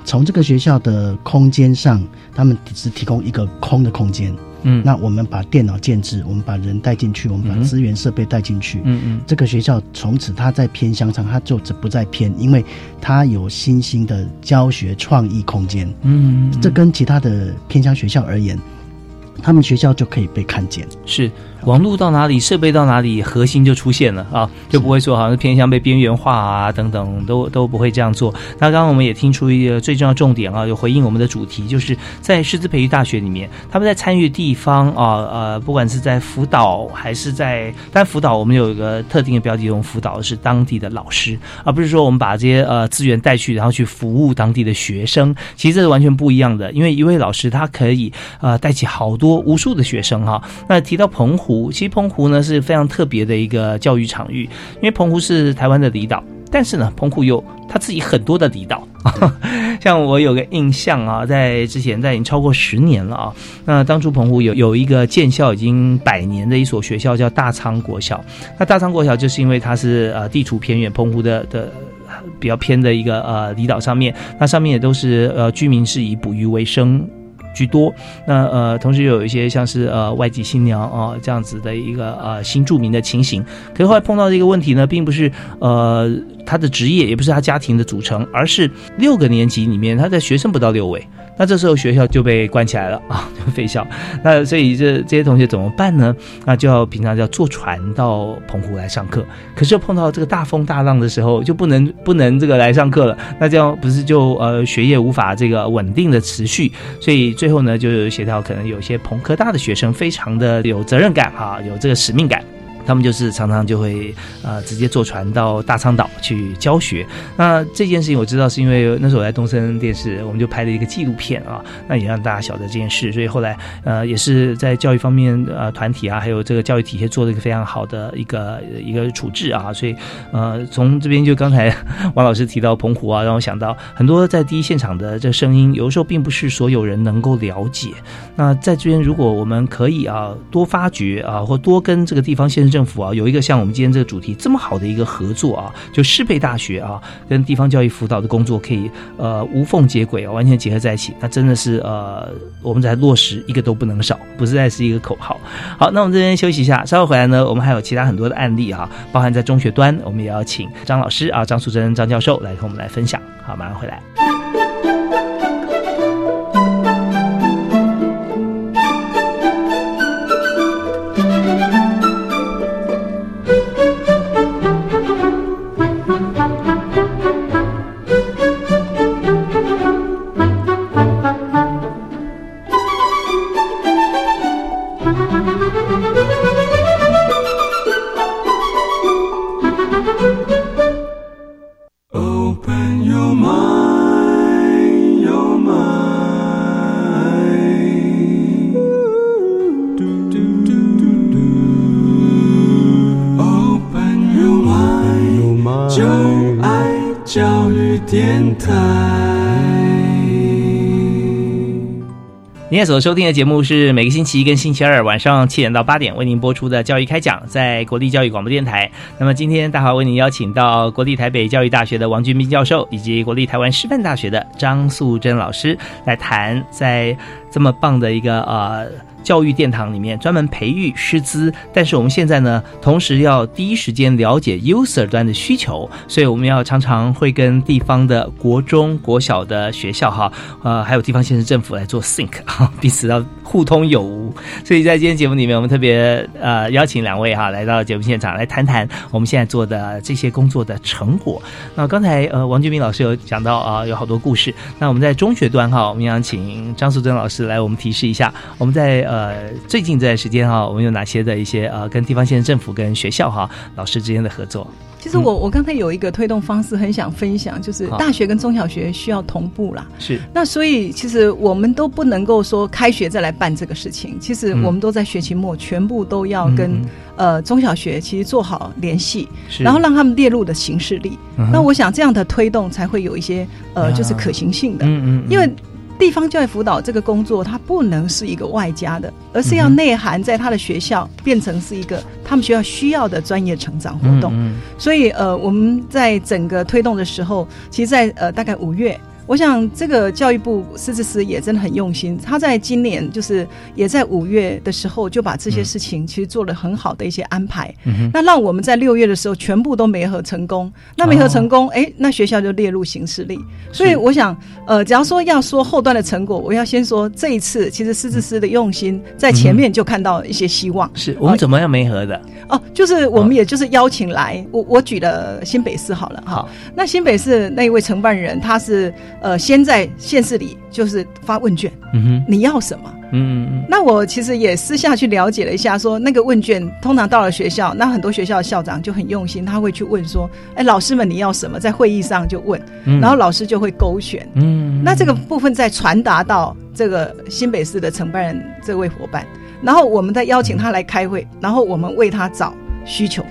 从这个学校的空间上，他们只提供一个空的空间。嗯那我们把电脑建置，我们把人带进去，我们把嗯资源设备带进去。嗯嗯这个学校从此它在偏乡上，它就不再偏，因为它有新兴的教学创意空间。嗯，这跟其他的偏乡学校而言，他们学校就可以被看见。是网络到哪里，设备到哪里，核心就出现了啊，就不会说好像是偏向被边缘化啊等等，都都不会这样做。那刚刚我们也听出一个最重要重点啊，有回应我们的主题，就是在师资培育大学里面，他们在参与地方啊呃，不管是在辅导还是在，但辅导我们有一个特定的标题，我们辅导的是当地的老师，而不是说我们把这些呃资源带去，然后去服务当地的学生。其实这是完全不一样的，因为一位老师他可以呃带起好多无数的学生哈。那提到澎湖。其实澎湖呢是非常特别的一个教育场域，因为澎湖是台湾的离岛，但是呢，澎湖有它自己很多的离岛。像我有个印象啊，在之前，在已经超过十年了啊。那当初澎湖有有一个建校已经百年的一所学校，叫大仓国小。那大仓国小就是因为它是呃地处偏远，澎湖的的。比较偏的一个呃离岛上面，那上面也都是呃居民是以捕鱼为生。居多，那呃，同时有一些像是呃外籍新娘啊、这样子的一个呃新著名的情形。可是后来碰到这个问题呢，并不是呃他的职业，也不是他家庭的组成，而是六个年级里面他的学生不到六位。那这时候学校就被关起来了 啊，就废校。那所以这这些同学怎么办呢？那就要平常就要坐船到澎湖来上课。可是碰到这个大风大浪的时候，就不能不能这个来上课了。那这样不是就呃学业无法这个稳定的持续，所以最后呢就协调可能有些澎科大的学生非常的有责任感哈、有这个使命感。他们就是常常就会呃直接坐船到大昌岛去教学。那这件事情我知道是因为那时候我在东森电视，我们就拍了一个纪录片啊，那也让大家晓得这件事。所以后来呃也是在教育方面呃团体啊，还有这个教育体系做了一个非常好的一个一个处置啊。所以呃从这边就刚才王老师提到澎湖啊，让我想到很多在第一现场的这声音，有的时候并不是所有人能够了解。那在这边如果我们可以啊多发掘啊，或多跟这个地方县市政府啊有一个像我们今天这个主题这么好的一个合作啊，就适配大学啊跟地方教育辅导的工作可以呃无缝接轨啊，完全结合在一起，那真的是呃我们在落实一个都不能少，不是再是一个口号。好，那我们这边休息一下，稍后回来呢，我们还有其他很多的案例啊，包含在中学端，我们也要请张老师啊张素珍张教授来跟我们来分享。好，马上回来。所收听的节目是每个星期一跟星期二晚上七点到八点为您播出的教育开讲，在国立教育广播电台。那么今天大华为您邀请到国立台北教育大学的王俊斌教授，以及国立台湾师范大学的张素贞老师来谈，在这么棒的一个呃。教育殿堂里面专门培育师资，但是我们现在呢，同时要第一时间了解 user 端的需求，所以我们要常常会跟地方的国中、国小的学校哈，呃，还有地方县市政府来做 sync 哈，彼此要互通有无。所以在今天节目里面，我们特别呃邀请两位哈来到节目现场来谈谈我们现在做的这些工作的成果。那刚才呃王俊明老师有讲到啊、有好多故事。那我们在中学端哈，我们想请张素珍老师来我们提示一下，我们在。呃，最近这段时间哈，我们有哪些的一些呃，跟地方县政府跟学校哈老师之间的合作？其实我我刚才有一个推动方式，很想分享，就是大学跟中小学需要同步啦。是。那所以其实我们都不能够说开学再来办这个事情，其实嗯。我们都在学期末全部都要跟、呃中小学其实做好联系，是。然后让他们列入的形式力。嗯那我想这样的推动才会有一些呃就是可行性的，嗯嗯嗯。因为。地方教育辅导这个工作，它不能是一个外加的，而是要内涵在他的学校，变成是一个他们学校需要的专业成长活动。嗯所以呃，我们在整个推动的时候，其实在，呃大概五月。我想，这个教育部师资司也真的很用心。他在今年就是也在五月的时候，就把这些事情其实做了很好的一些安排。嗯那让我们在六月的时候全部都没合成功。那没合成功，哎、那学校就列入行事历。所以我想，呃，只要说要说后端的成果，我要先说这一次，其实师资司的用心在前面就看到一些希望。是我们怎么样媒合的？哦，就是我们也就是邀请来，我我举了新北市好了哈。那新北市那一位承办人，他是呃先在县市里就是发问卷，嗯哼，你要什么？嗯嗯那我其实也私下去了解了一下，说那个问卷通常到了学校，那很多学校的校长就很用心，他会去问说，哎，老师们你要什么？在会议上就问，嗯然后老师就会勾选。嗯，那这个部分再传达到这个新北市的承办人这位伙伴，然后我们再邀请他来开会，然后我们为他找需求。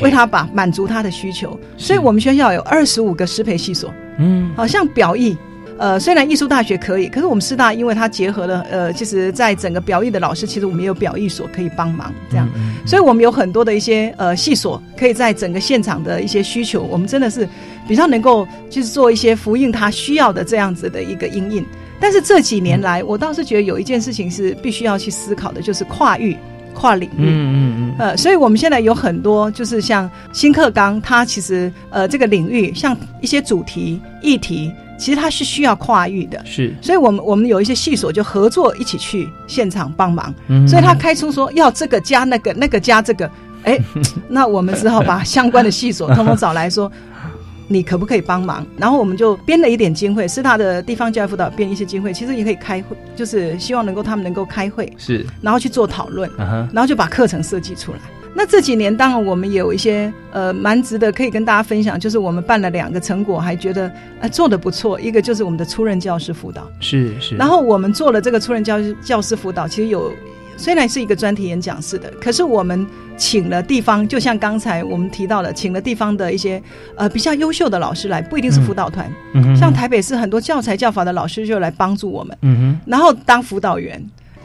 为他把满足他的需求，所以我们学校有二十五个师培系所，嗯好像表意。呃，虽然艺术大学可以，可是我们师大因为它结合了呃，其实在整个表艺的老师，其实我们也有表艺所可以帮忙这样，嗯所以我们有很多的一些呃系所，可以在整个现场的一些需求，我们真的是比较能够就是做一些复印他需要的这样子的一个应应。但是这几年来，我倒是觉得有一件事情是必须要去思考的，就是跨域、跨领域。嗯嗯嗯呃，所以我们现在有很多，就是像新课纲，它其实呃这个领域，像一些主题、议题，其实它是需要跨域的。是所以我们我们有一些系所就合作一起去现场帮忙，嗯所以他开出说要这个加那个，那个加这个，哎，那我们只好把相关的系所通通找来说。你可不可以帮忙？然后我们就编了一点经费，是他的地方教育辅导编一些经费，其实也可以开会，就是希望能够他们能够开会，是然后去做讨论，然后就把课程设计出来。那这几年当然我们也有一些呃蛮值得可以跟大家分享，就是我们办了两个成果，还觉得呃做的不错。一个就是我们的出任教师辅导，是是，然后我们做了这个出任教师教师辅导，其实有虽然是一个专题演讲式的，可是我们请了地方，就像刚才我们提到了，请了地方的一些呃比较优秀的老师来，不一定是辅导团，像台北市很多教材教法的老师就来帮助我们，嗯然后当辅导员。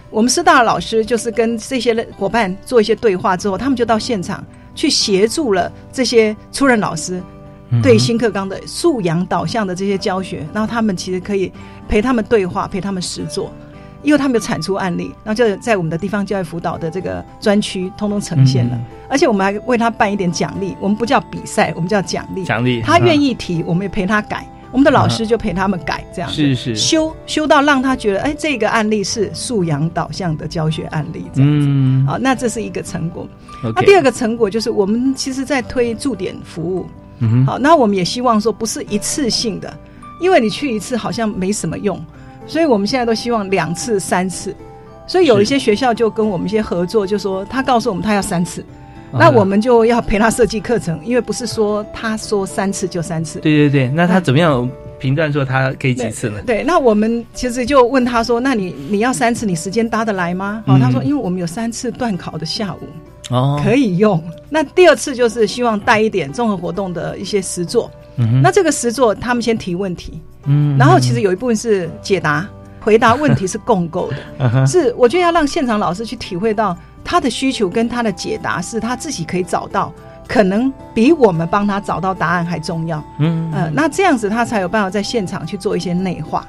我们师大的老师就是跟这些伙伴做一些对话之后，他们就到现场去协助了这些出任老师嗯对新课纲的素养导向的这些教学，然后他们其实可以陪他们对话，陪他们实做，因为他们有产出案例，然后就在我们的地方教育辅导的这个专区通通呈现了，嗯而且我们还为他办一点奖励，我们不叫比赛，我们叫奖励，奖励他愿意意提，我们也陪他改。我们的老师就陪他们改，这样子是是修修到让他觉得，哎，这个案例是素养导向的教学案例，这样子。嗯好，那这是一个成果。那第二个成果就是我们其实在推驻点服务。嗯好，那我们也希望说不是一次性的，因为你去一次好像没什么用，所以我们现在都希望两次、三次。所以有一些学校就跟我们一些合作，就说他告诉我们他要三次，啊那我们就要陪他设计课程，因为不是说他说三次就三次。对对对，那他怎么样评断说他可以几次呢？对，那我们其实就问他说：“那你你要三次，你时间搭得来吗？”好、嗯他说：“因为我们有三次断考的下午，哦，可以用。那第二次就是希望带一点综合活动的一些实作。嗯哼那这个实作，他们先提问题，嗯然后其实有一部分是解答，回答问题是共构的。是我觉得要让现场老师去体会到他的需求跟他的解答是他自己可以找到，可能比我们帮他找到答案还重要。嗯呃，那这样子他才有办法在现场去做一些内化。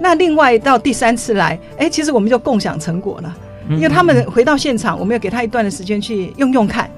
那另外到第三次来，哎，其实我们就共享成果了，嗯因为他们回到现场，我们要给他一段的时间去用用看，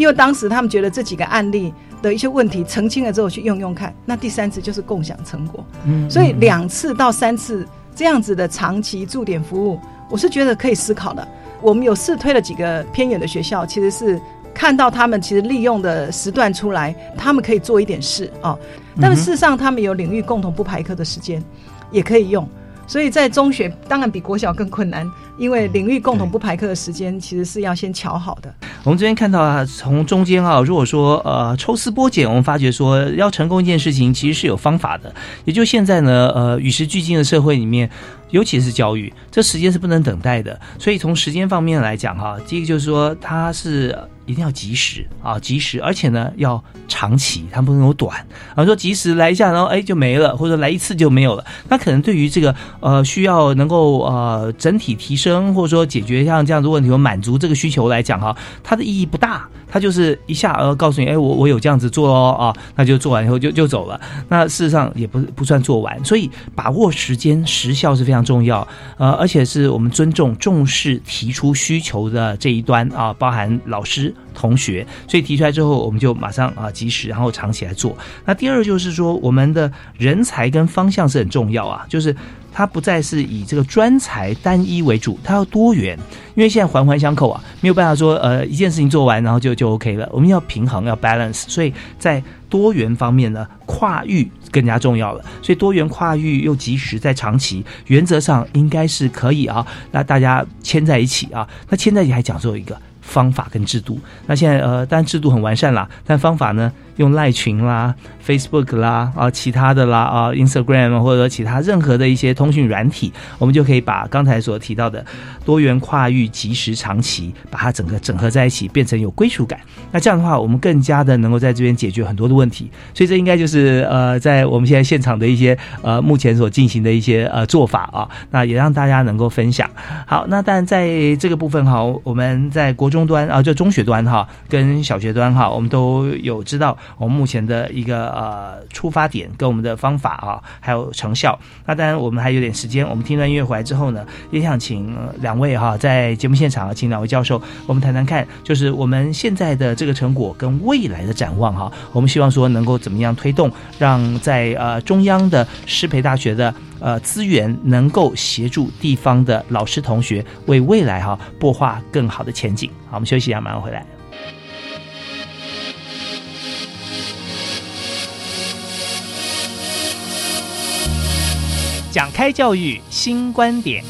因为当时他们觉得这几个案例的一些问题澄清了之后去用用看，那第三次就是共享成果。嗯所以两次到三次这样子的长期驻点服务，我是觉得可以思考的。我们有试推了几个偏远的学校，其实是看到他们其实利用的时段出来，他们可以做一点事哦。但是事实上，他们有领域共同不排课的时间，也可以用。所以在中学当然比国小更困难，因为领域共同不排课的时间其实是要先瞧好的。我们这边看到啊，从中间啊，如果说呃抽丝剥茧，我们发觉说要成功一件事情，其实是有方法的。也就现在呢，呃，与时俱进的社会里面。尤其是教育，这时间是不能等待的。所以从时间方面来讲，哈，第一个就是说，它是一定要及时啊，及时，而且呢要长期，它不能有短。啊，说及时来一下，然后哎就没了，或者来一次就没有了。那可能对于这个呃需要能够呃整体提升，或者说解决像这样的问题，满足这个需求来讲，哈，它的意义不大。它就是一下呃告诉你，哎，我我有这样子做哦啊，那就做完以后就就走了。那事实上也不不算做完，所以把握时间时效是非常。重要，呃，而且是我们尊重、重视提出需求的这一端啊，包含老师、同学，所以提出来之后，我们就马上啊及时，然后藏起来做。那第二就是说，我们的人才跟方向是很重要啊，就是它不再是以这个专才单一为主，它要多元，因为现在环环相扣啊，没有办法说呃一件事情做完然后就就 OK 了，我们要平衡，要 balance，所以在多元方面呢，跨域。更加重要了，所以多元跨域又及时在长期，原则上应该是可以啊。那大家牵在一起啊，那牵在一起还讲究一个方法跟制度。那现在呃，当然制度很完善了，但方法呢？用赖群啦、Facebook 啦啊，其他的啦啊，Instagram 或者说其他任何的一些通讯软体，我们就可以把刚才所提到的多元跨域、即时长期，把它整个整合在一起，变成有归属感。那这样的话，我们更加的能够在这边解决很多的问题。所以这应该就是呃，在我们现在现场的一些呃目前所进行的一些呃做法啊。那也让大家能够分享。好，那但在这个部分哈，我们在国中端啊，就中学端哈，跟小学端哈，我们都有知道。我们目前的一个呃出发点跟我们的方法啊，还有成效。那当然我们还有点时间，我们听段音乐回来之后呢，也想请两位哈在节目现场请两位教授，我们谈谈看，就是我们现在的这个成果跟未来的展望哈。我们希望说能够怎么样推动，让在呃中央的师培大学的呃资源能够协助地方的老师同学为未来哈擘画更好的前景。好，我们休息一下，马上回来。讲开教育新观点。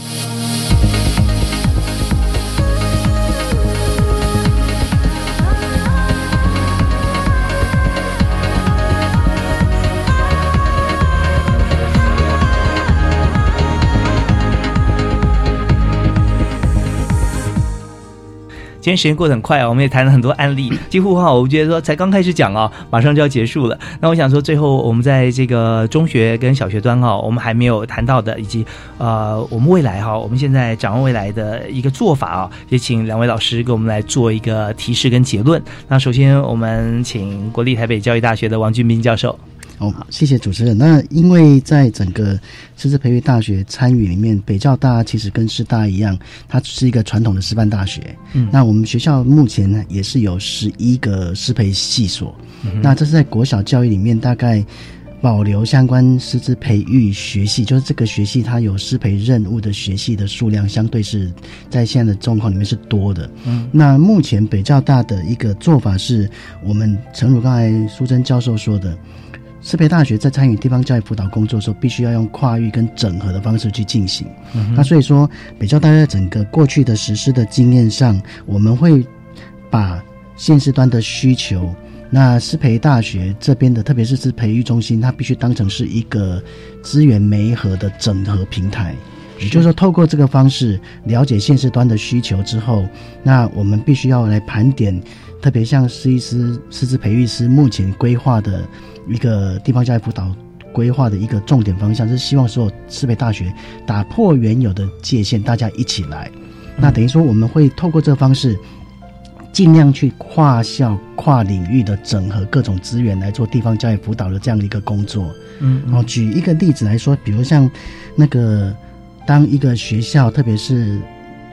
今天时间过得很快啊，我们也谈了很多案例，几乎哈，我觉得说才刚开始讲啊，马上就要结束了。那我想说，最后我们在这个中学跟小学端哈，我们还没有谈到的，以及呃，我们未来哈，我们现在展望未来的一个做法啊，也请两位老师给我们来做一个提示跟结论。那首先，我们请国立台北教育大学的王俊斌教授。哦，好，谢谢主持人。那因为在整个师资培育大学参与里面，北教大其实跟师大一样，它是一个传统的师范大学。嗯，那我们学校目前呢也是有十一个师培系所。那这是在国小教育里面大概保留相关师资培育学系，就是这个学系它有师培任务的学系的数量，相对是在现在的状况里面是多的。嗯，那目前北教大的一个做法是，我们诚如刚才苏珍教授说的。师培大学在参与地方教育辅导工作的时候，必须要用跨域跟整合的方式去进行。那所以说，北教大在整个过去的实施的经验上，我们会把现实端的需求，那师培大学这边的，特别是是培育中心，它必须当成是一个资源媒合的整合平台。也就是说，透过这个方式了解现实端的需求之后，那我们必须要来盘点，特别像师医师、师资培育师目前规划的。一个地方教育辅导规划的一个重点方向是希望所有师培大学打破原有的界限，大家一起来。那等于说我们会透过这个方式，尽量去跨校、跨领域的整合各种资源来做地方教育辅导的这样的一个工作。嗯，然后举一个例子来说，比如像那个当一个学校，特别是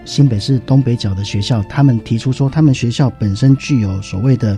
新北市东北角的学校，他们提出说，他们学校本身具有所谓的。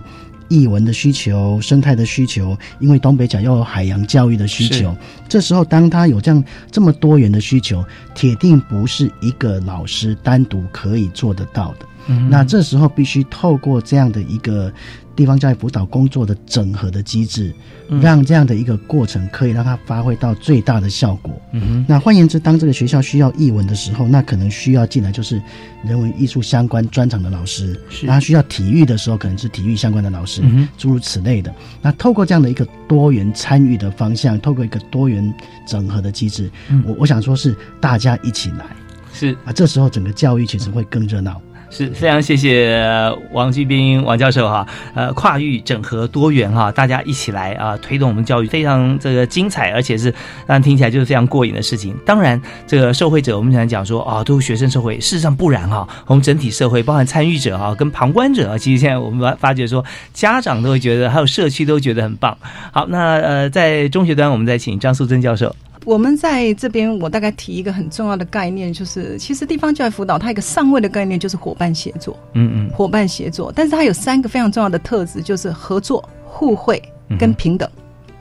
译文的需求、生态的需求，因为东北角要有海洋教育的需求。这时候，当他有这样这么多元的需求，铁定不是一个老师单独可以做得到的。嗯那这时候必须透过这样的一个地方教育辅导工作的整合的机制，嗯。让这样的一个过程可以让它发挥到最大的效果。嗯哼。那换言之，当这个学校需要译文的时候，那可能需要进来就是人文艺术相关专长的老师；是。然后需要体育的时候，可能是体育相关的老师，嗯诸如此类的。那透过这样的一个多元参与的方向，透过一个多元整合的机制，嗯。我我想说是大家一起来。是。啊，这时候整个教育其实会更热闹。是非常谢谢王继斌王教授哈，呃，跨域整合多元哈，大家一起来啊，推动我们教育非常这个精彩，而且是让听起来就是非常过瘾的事情。当然，这个受惠者我们想讲说啊，都是学生受惠，事实上不然哈，我们整体社会包含参与者哈跟旁观者啊，其实现在我们发发觉说，家长都会觉得，还有社区都觉得很棒。好，那呃，在中学端，我们再请张素珍教授。我们在这边，我大概提一个很重要的概念，就是其实地方教育辅导它一个上位的概念就是伙伴协作，嗯嗯，伙伴协作，但是它有三个非常重要的特质，就是合作、互惠嗯跟平等。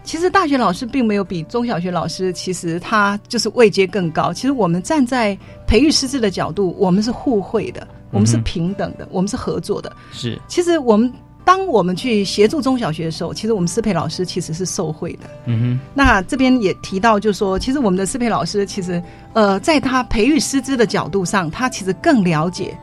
其实大学老师并没有比中小学老师，其实他就是位阶更高。其实我们站在培育师资的角度，我们是互惠的，我们是平等的，我们是合作的。是，其实我们当我们去协助中小学的时候，其实我们师培老师其实是受惠的。嗯哼那这边也提到，就是说，其实我们的师培老师，其实呃，在他培育师资的角度上，他其实更了解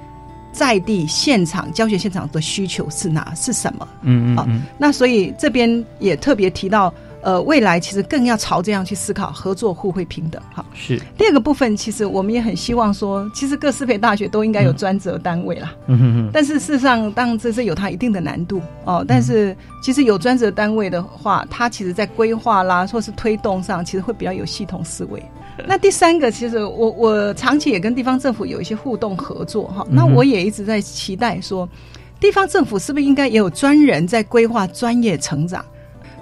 在地现场教学现场的需求是哪是什么。好嗯嗯嗯，那所以这边也特别提到，呃，未来其实更要朝这样去思考，合作、互惠、平等。好，是，第二个部分，其实我们也很希望说，其实各师培大学都应该有专责单位啦。嗯哼哼，但是事实上，当然这是有它一定的难度哦。但是其实有专责单位的话，它其实在规划啦，或是推动上，其实会比较有系统思维。那第三个，其实我我长期也跟地方政府有一些互动合作哈。那我也一直在期待说，地方政府是不是应该也有专人在规划专业成长？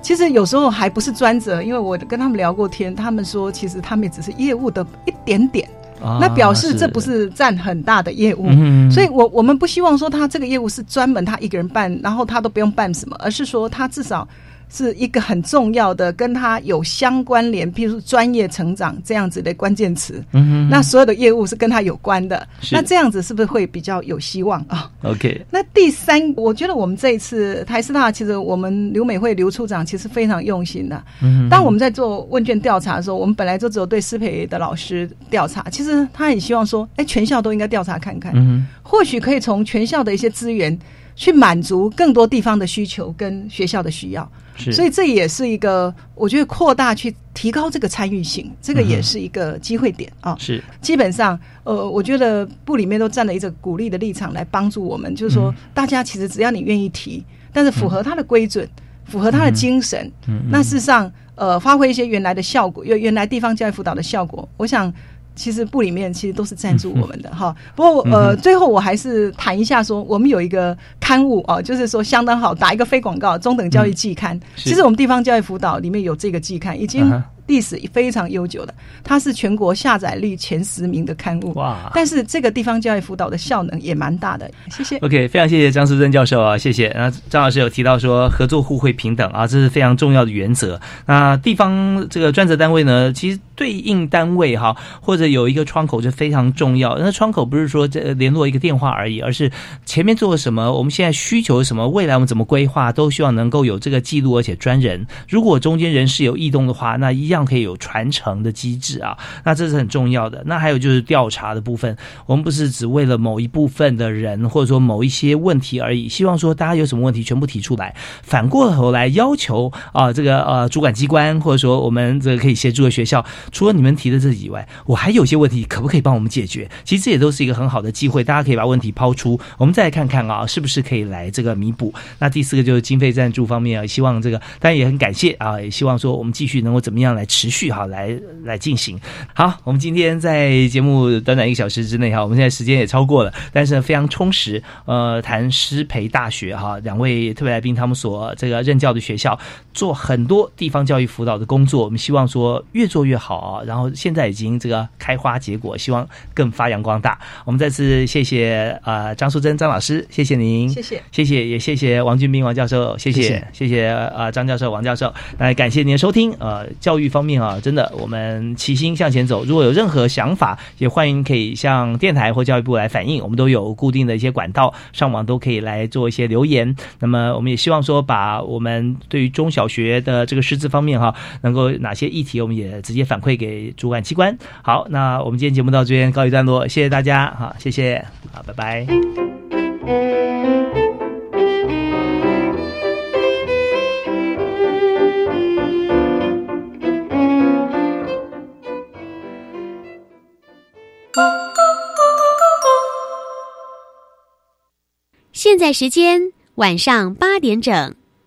其实有时候还不是专责，因为我跟他们聊过天，他们说其实他们也只是业务的一点点。啊那表示这不是占很大的业务，嗯所以我我们不希望说他这个业务是专门他一个人办，然后他都不用办什么，而是说他至少是一个很重要的跟他有相关联，譬如专业成长这样子的关键词。嗯哼那所有的业务是跟他有关的，是那这样子是不是会比较有希望啊？OK，那第三，我觉得我们这一次台师大，其实我们刘美惠刘处长其实非常用心的。嗯当我们在做问卷调查的时候，我们本来就只有对师培的老师调查，其实他很希望说，哎，全校都应该调查看看，嗯或许可以从全校的一些资源去满足更多地方的需求跟学校的需要。是。所以这也是一个我觉得扩大去提高这个参与性，这个也是一个机会点啊。是。基本上，呃，我觉得部里面都站了一个鼓励的立场来帮助我们，就是说，大家其实只要你愿意提，但是符合他的规准，符合他的精神，嗯。那事实上，呃，发挥一些原来的效果，原原来地方教育辅导的效果，我想。其实部里面其实都是赞助我们的哈，不过呃，最后我还是谈一下说，我们有一个刊物哦，就是说相当好，打一个非广告，中等教育季刊。是。其实我们地方教育辅导里面有这个季刊，已经历史非常悠久的，它是全国下载率前十名的刊物。哇但是这个地方教育辅导的效能也蛮大的。谢谢。OK，非常谢谢张淑珍教授啊，谢谢。那张老师有提到说合作互惠平等啊，这是非常重要的原则。那地方这个专责单位呢，其实对应单位哈，或者有一个窗口就非常重要。那窗口不是说这联络一个电话而已，而是前面做了什么，我们现在需求什么，未来我们怎么规划，都希望能够有这个记录，而且专人。如果中间人事有异动的话，那一这样可以有传承的机制啊。那这是很重要的。那还有就是调查的部分，我们不是只为了某一部分的人，或者说某一些问题而已，希望说大家有什么问题全部提出来，反过头来要求啊、这个呃主管机关或者说我们这个可以协助的学校，除了你们提的这以外，我还有些问题可不可以帮我们解决？其实这也都是一个很好的机会，大家可以把问题抛出，我们再来看看啊，是不是可以来这个弥补。那第四个就是经费赞助方面啊，希望这个当然也很感谢啊，也希望说我们继续能够怎么样来持续哈来来进行。好，我们今天在节目短短一个小时之内哈，我们现在时间也超过了，但是呢非常充实。呃，谈师培大学哈，两位特别来宾他们所这个任教的学校做很多地方教育辅导的工作，我们希望说越做越好啊。然后现在已经这个开花结果，希望更发扬光大。我们再次谢谢呃张淑珍张老师，谢谢您，谢谢谢谢，也谢谢王俊斌王教授，谢谢谢谢呃张教授王教授，那感谢您的收听，呃教育分。方面啊，真的我们齐心向前走。如果有任何想法，也欢迎可以向电台或教育部来反映，我们都有固定的一些管道，上网都可以来做一些留言。那么我们也希望说，把我们对于中小学的这个师资方面哈，能够哪些议题，我们也直接反馈给主管机关。好，那我们今天节目到这边告一段落，谢谢大家，好，谢谢，好，拜拜。现在时间晚上八点整。